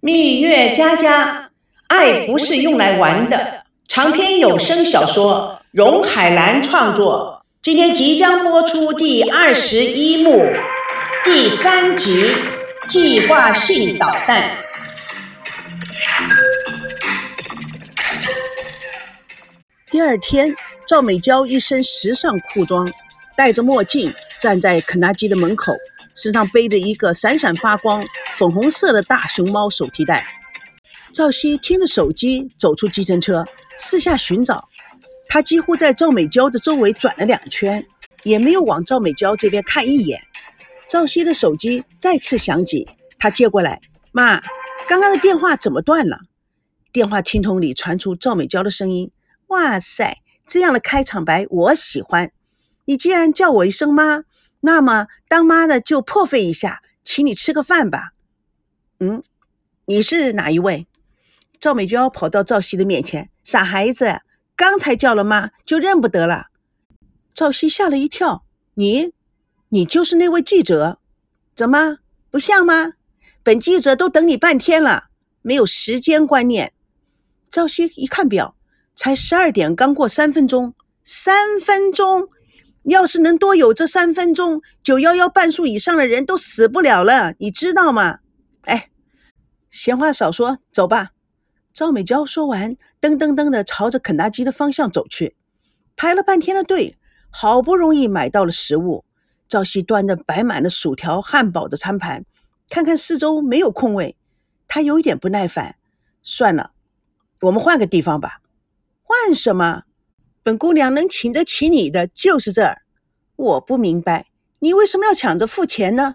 蜜月佳佳，爱不是用来玩的。长篇有声小说，荣海兰创作。今天即将播出第二十一幕第三集《计划性导弹》。第二天，赵美娇一身时尚裤装，戴着墨镜，站在肯德基的门口。身上背着一个闪闪发光粉红色的大熊猫手提袋，赵熙听着手机走出计程车，四下寻找。他几乎在赵美娇的周围转了两圈，也没有往赵美娇这边看一眼。赵熙的手机再次响起，他接过来：“妈，刚刚的电话怎么断了？”电话听筒里传出赵美娇的声音：“哇塞，这样的开场白我喜欢。你既然叫我一声妈。”那么，当妈的就破费一下，请你吃个饭吧。嗯，你是哪一位？赵美娇跑到赵熙的面前，傻孩子，刚才叫了妈就认不得了。赵熙吓了一跳，你，你就是那位记者？怎么不像吗？本记者都等你半天了，没有时间观念。赵熙一看表，才十二点，刚过三分钟，三分钟。要是能多有这三分钟，九幺幺半数以上的人都死不了了，你知道吗？闲话少说，走吧。赵美娇说完，噔噔噔的朝着肯德基的方向走去。排了半天的队，好不容易买到了食物。赵熙端着摆满了薯条、汉堡的餐盘，看看四周没有空位，他有一点不耐烦。算了，我们换个地方吧。换什么？本姑娘能请得起你的就是这儿，我不明白你为什么要抢着付钱呢？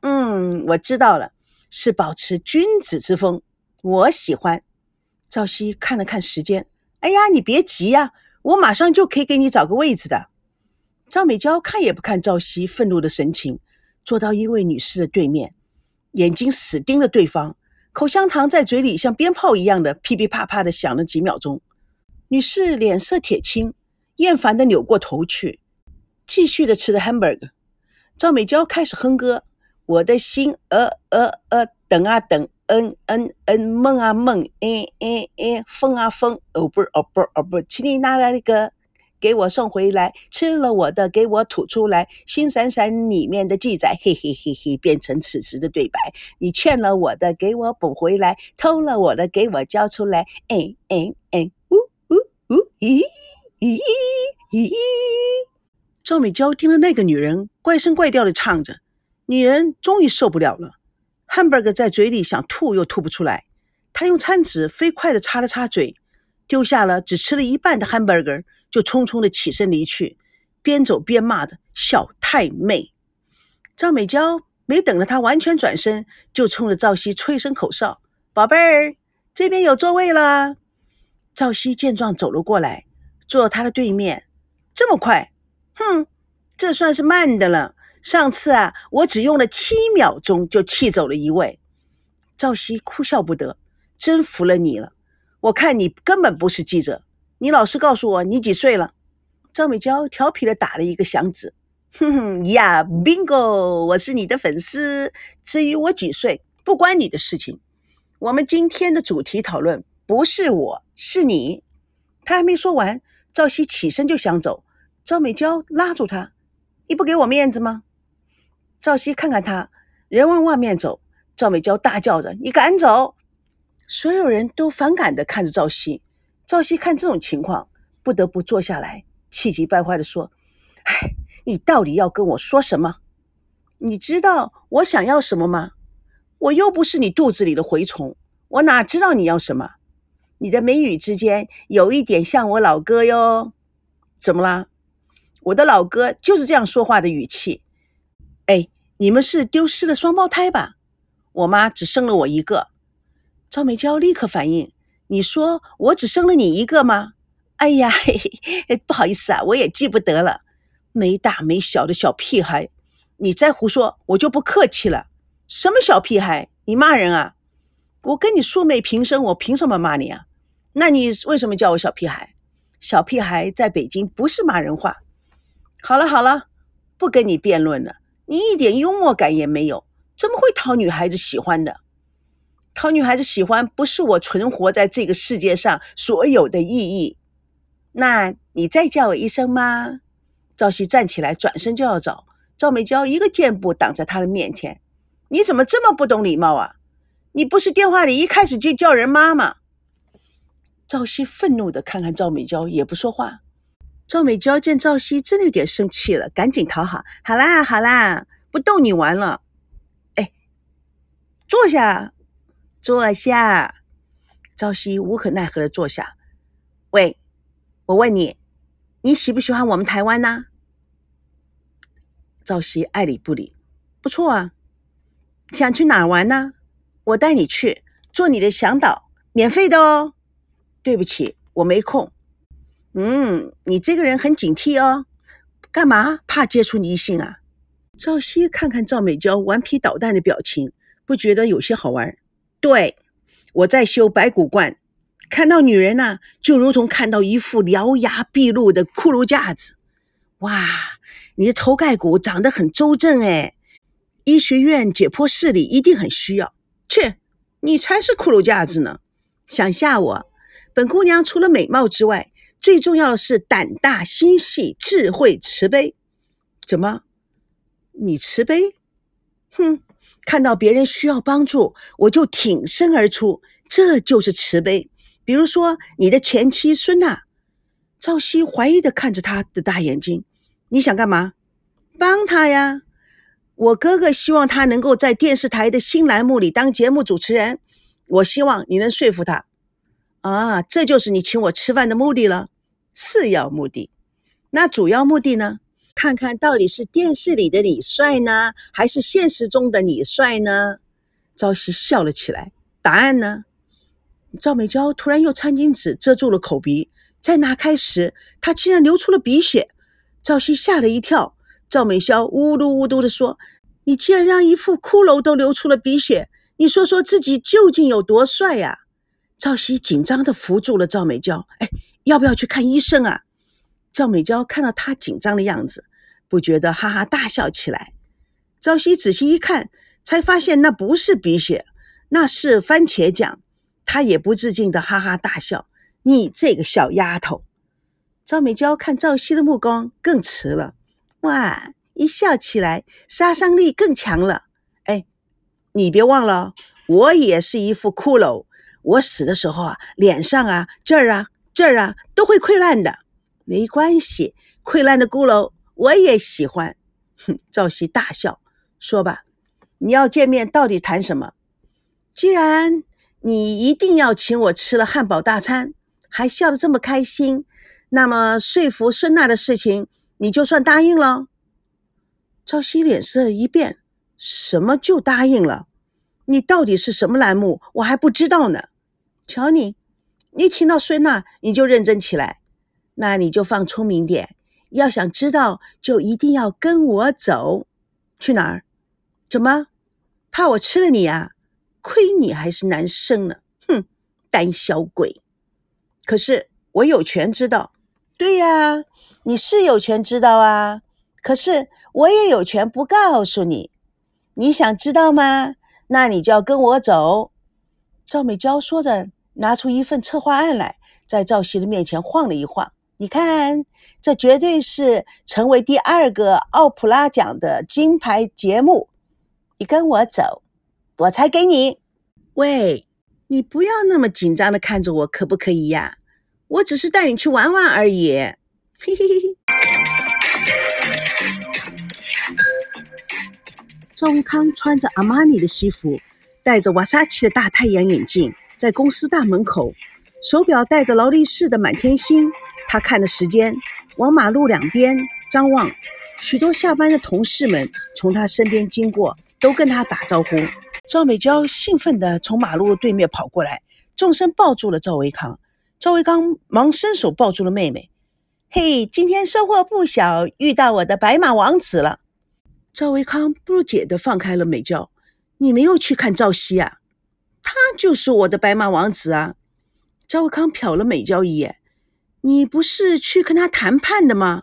嗯，我知道了，是保持君子之风，我喜欢。赵熙看了看时间，哎呀，你别急呀，我马上就可以给你找个位置的。赵美娇看也不看赵熙愤怒的神情，坐到一位女士的对面，眼睛死盯着对方，口香糖在嘴里像鞭炮一样的噼噼啪啪的响了几秒钟。女士脸色铁青，厌烦的扭过头去，继续的吃着 hamburger。赵美娇开始哼歌：“我的心，呃呃呃，等啊等，嗯嗯嗯，梦啊梦，哎哎哎，风啊风，哦不哦不哦不，请你拿来那个，给我送回来。吃了我的，给我吐出来。心闪闪里面的记载，嘿嘿嘿嘿，变成此时的对白。你欠了我的，给我补回来。偷了我的，给我交出来。哎哎哎。”咦咦咦！赵美娇听了那个女人怪声怪调的唱着，女人终于受不了了。汉堡在嘴里想吐又吐不出来，她用餐纸飞快的擦了擦嘴，丢下了只吃了一半的汉堡，就匆匆的起身离去，边走边骂着：“小太妹！”赵美娇没等着她完全转身，就冲着赵熙吹声口哨：“宝贝儿，这边有座位了。”赵熙见状走了过来，坐到他的对面。这么快？哼，这算是慢的了。上次啊，我只用了七秒钟就气走了一位。赵熙哭笑不得，真服了你了。我看你根本不是记者。你老实告诉我，你几岁了？赵美娇调皮的打了一个响指。哼哼呀，bingo，我是你的粉丝。至于我几岁，不关你的事情。我们今天的主题讨论。不是我，是你。他还没说完，赵熙起身就想走，赵美娇拉住他：“你不给我面子吗？”赵熙看看他，人往外面走。赵美娇大叫着：“你敢走！”所有人都反感的看着赵熙。赵熙看这种情况，不得不坐下来，气急败坏的说：“哎，你到底要跟我说什么？你知道我想要什么吗？我又不是你肚子里的蛔虫，我哪知道你要什么？”你的眉宇之间有一点像我老哥哟，怎么啦？我的老哥就是这样说话的语气。你们是丢失了双胞胎吧？我妈只生了我一个。赵美娇立刻反应：你说我只生了你一个吗？哎呀，嘿嘿，不好意思啊，我也记不得了。没大没小的小屁孩，你再胡说，我就不客气了。什么小屁孩？你骂人啊？我跟你素昧平生，我凭什么骂你啊？那你为什么叫我小屁孩？小屁孩在北京不是骂人话。好了好了，不跟你辩论了。你一点幽默感也没有，怎么会讨女孩子喜欢的？讨女孩子喜欢不是我存活在这个世界上所有的意义。那你再叫我一声吗？赵熙站起来，转身就要走。赵美娇一个箭步挡在他的面前。你怎么这么不懂礼貌啊？你不是电话里一开始就叫人妈吗？赵熙愤怒的看看赵美娇，也不说话。赵美娇见赵熙真的有点生气了，赶紧讨好：“好啦好啦，不逗你玩了。哎，坐下，坐下。”赵熙无可奈何的坐下。喂，我问你，你喜不喜欢我们台湾呢？赵熙爱理不理。不错啊。想去哪玩呢？我带你去，做你的向导，免费的哦。对不起，我没空。嗯，你这个人很警惕哦，干嘛怕接触异性啊？赵熙看看赵美娇顽皮捣蛋的表情，不觉得有些好玩？对，我在修白骨观，看到女人呢，就如同看到一副獠牙毕露的骷髅架子。哇，你的头盖骨长得很周正哎。医学院解剖室里一定很需要。切，你才是骷髅架子呢！想吓我？本姑娘除了美貌之外，最重要的是胆大心细、智慧慈悲。怎么？你慈悲？哼，看到别人需要帮助，我就挺身而出，这就是慈悲。比如说你的前妻孙娜。赵熙怀疑的看着他的大眼睛，你想干嘛？帮他呀。我哥哥希望他能够在电视台的新栏目里当节目主持人，我希望你能说服他。啊，这就是你请我吃饭的目的了。次要目的，那主要目的呢？看看到底是电视里的你帅呢，还是现实中的你帅呢？朝夕笑了起来。答案呢？赵美娇突然用餐巾纸遮住了口鼻，再拿开时，她竟然流出了鼻血。赵熙吓了一跳。赵美娇呜嘟呜嘟地说：“你竟然让一副骷髅都流出了鼻血，你说说自己究竟有多帅呀？”赵熙紧张地扶住了赵美娇：“哎，要不要去看医生啊？”赵美娇看到他紧张的样子，不觉得哈哈大笑起来。赵熙仔细一看，才发现那不是鼻血，那是番茄酱。他也不自禁地哈哈大笑：“你这个小丫头！”赵美娇看赵熙的目光更迟了。哇！一笑起来，杀伤力更强了。哎，你别忘了，我也是一副骷髅。我死的时候啊，脸上啊、这儿啊、这儿啊都会溃烂的。没关系，溃烂的骷髅我也喜欢。哼！赵熙大笑，说吧，你要见面到底谈什么？既然你一定要请我吃了汉堡大餐，还笑得这么开心，那么说服孙娜的事情。你就算答应了，赵熙脸色一变，什么就答应了？你到底是什么栏目？我还不知道呢。瞧你，一听到孙娜你就认真起来，那你就放聪明点。要想知道，就一定要跟我走。去哪儿？怎么？怕我吃了你呀？亏你还是男生呢！哼，胆小鬼。可是我有权知道。对呀。你是有权知道啊，可是我也有权不告诉你。你想知道吗？那你就要跟我走。赵美娇说着，拿出一份策划案来，在赵熙的面前晃了一晃。你看，这绝对是成为第二个奥普拉奖的金牌节目。你跟我走，我才给你。喂，你不要那么紧张的看着我，可不可以呀？我只是带你去玩玩而已。嘿嘿嘿嘿！赵康穿着阿玛尼的西服，戴着瓦萨奇的大太阳眼镜，在公司大门口，手表戴着劳力士的满天星。他看着时间，往马路两边张望。许多下班的同事们从他身边经过，都跟他打招呼。赵美娇兴奋地从马路对面跑过来，纵身抱住了赵维康。赵维康忙伸手抱住了妹妹。嘿，今天收获不小，遇到我的白马王子了。赵维康不解地放开了美娇：“你没有去看赵熙啊？他就是我的白马王子啊！”赵维康瞟了美娇一眼：“你不是去跟他谈判的吗？”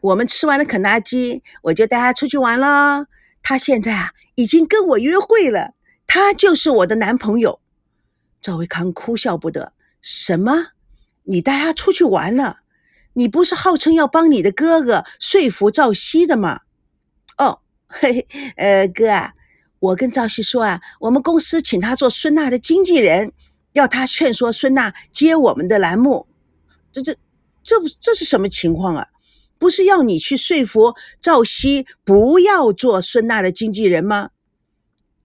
我们吃完了肯德基，我就带他出去玩了。他现在啊，已经跟我约会了，他就是我的男朋友。赵维康哭笑不得：“什么？你带他出去玩了？你不是号称要帮你的哥哥说服赵熙的吗？”哦，嘿嘿，呃，哥啊，我跟赵熙说啊，我们公司请他做孙娜的经纪人，要他劝说孙娜接我们的栏目。这这这不这是什么情况啊？不是要你去说服赵熙不要做孙娜的经纪人吗？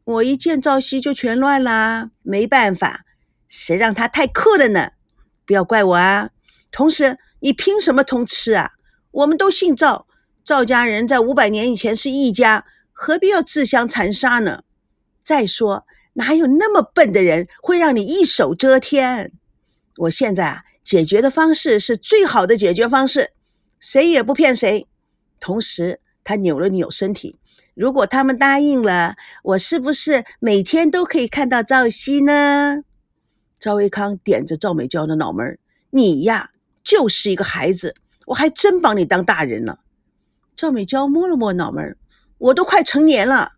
我一见赵熙就全乱啦，没办法，谁让他太酷了呢？不要怪我啊！同时，你凭什么通吃啊？我们都姓赵，赵家人在五百年以前是一家，何必要自相残杀呢？再说，哪有那么笨的人会让你一手遮天？我现在啊，解决的方式是最好的解决方式。谁也不骗谁。同时，他扭了扭身体。如果他们答应了，我是不是每天都可以看到赵熙呢？赵维康点着赵美娇的脑门你呀，就是一个孩子，我还真把你当大人了。”赵美娇摸了摸脑门我都快成年了，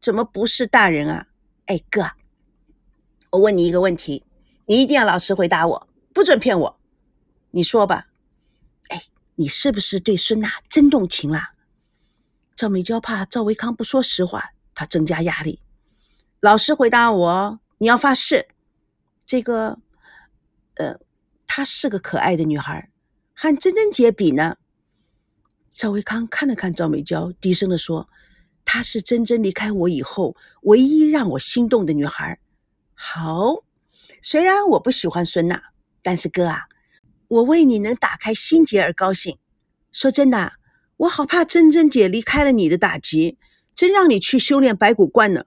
怎么不是大人啊？”哎，哥，我问你一个问题，你一定要老实回答我，不准骗我。你说吧。哎你是不是对孙娜真动情了？赵美娇怕赵维康不说实话，她增加压力。老实回答我，你要发誓。这个，呃，她是个可爱的女孩，和珍珍姐比呢。赵维康看了看赵美娇，低声的说：“她是珍珍离开我以后唯一让我心动的女孩。”好，虽然我不喜欢孙娜，但是哥啊。我为你能打开心结而高兴。说真的，我好怕珍珍姐离开了你的打击，真让你去修炼白骨观呢。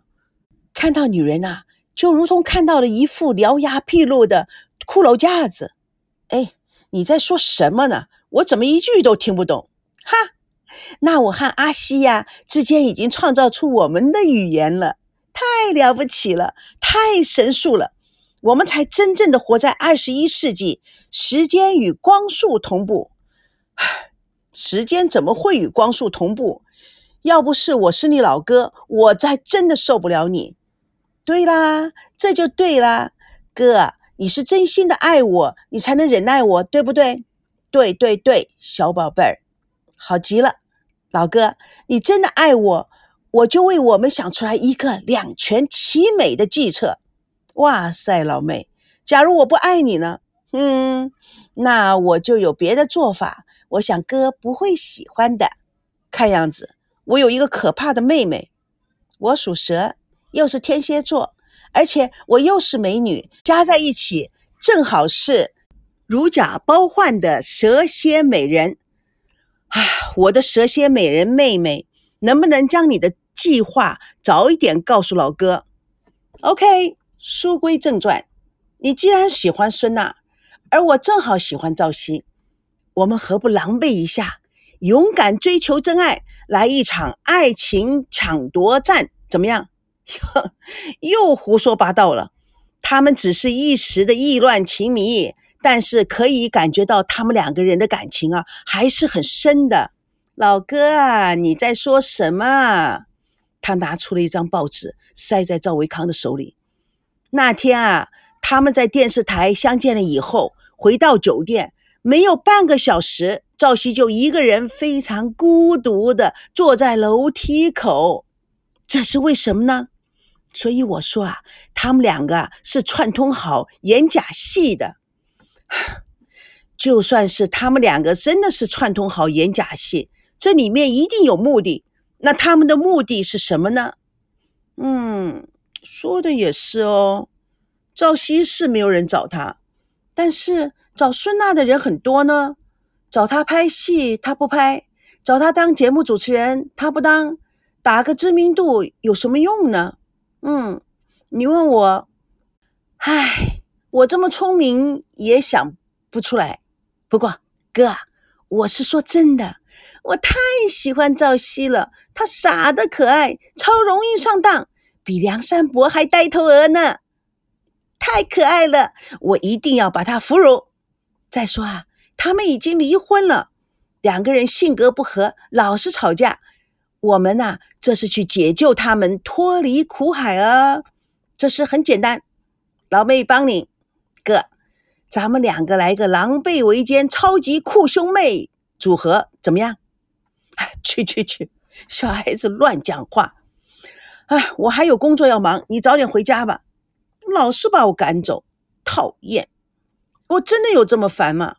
看到女人呐，就如同看到了一副獠牙毕露的骷髅架子。哎，你在说什么呢？我怎么一句都听不懂？哈，那我和阿西呀之间已经创造出我们的语言了，太了不起了，太神速了。我们才真正的活在二十一世纪，时间与光速同步。时间怎么会与光速同步？要不是我是你老哥，我才真的受不了你。对啦，这就对啦，哥，你是真心的爱我，你才能忍耐我，对不对？对对对，小宝贝儿，好极了，老哥，你真的爱我，我就为我们想出来一个两全其美的计策。哇塞，老妹，假如我不爱你呢？嗯，那我就有别的做法。我想哥不会喜欢的。看样子我有一个可怕的妹妹。我属蛇，又是天蝎座，而且我又是美女，加在一起正好是如假包换的蛇蝎美人。啊，我的蛇蝎美人妹妹，能不能将你的计划早一点告诉老哥？OK。书归正传，你既然喜欢孙娜，而我正好喜欢赵熙，我们何不狼狈一下，勇敢追求真爱，来一场爱情抢夺战？怎么样？又胡说八道了。他们只是一时的意乱情迷，但是可以感觉到他们两个人的感情啊，还是很深的。老哥啊，你在说什么？他拿出了一张报纸，塞在赵维康的手里。那天啊，他们在电视台相见了以后，回到酒店，没有半个小时，赵熙就一个人非常孤独的坐在楼梯口。这是为什么呢？所以我说啊，他们两个是串通好演假戏的。就算是他们两个真的是串通好演假戏，这里面一定有目的。那他们的目的是什么呢？嗯。说的也是哦，赵熙是没有人找他，但是找孙娜的人很多呢。找他拍戏他不拍，找他当节目主持人他不当，打个知名度有什么用呢？嗯，你问我，唉，我这么聪明也想不出来。不过哥，我是说真的，我太喜欢赵熙了，他傻的可爱，超容易上当。比梁山伯还呆头鹅呢，太可爱了！我一定要把他俘虏。再说啊，他们已经离婚了，两个人性格不合，老是吵架。我们呐，这是去解救他们脱离苦海啊！这事很简单，老妹帮你。咱们两个来个狼狈为奸、超级酷兄妹组合，怎么样？去去去，小孩子乱讲话。哎，我还有工作要忙，你早点回家吧。老是把我赶走，讨厌！我真的有这么烦吗？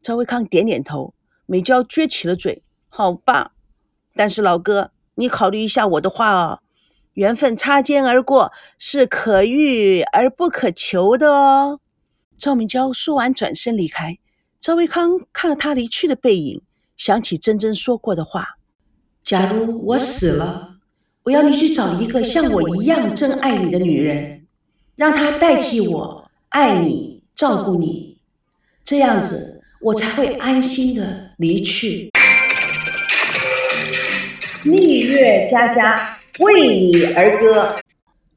赵维康点点头，美娇撅起了嘴。好吧，但是老哥，你考虑一下我的话哦。缘分擦肩而过是可遇而不可求的哦。赵明娇说完，转身离开。赵维康看了他离去的背影，想起珍珍说过的话：“假如我死了，我要你去找一个像我一样真爱你的女人，让她代替我爱你、照顾你，这样子我才会安心的离去。”蜜月佳佳为你而歌，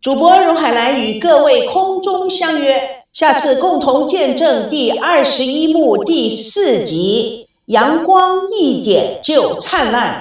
主播荣海兰与各位空中相约，下次共同见证第二十一幕第四集《阳光一点就灿烂》。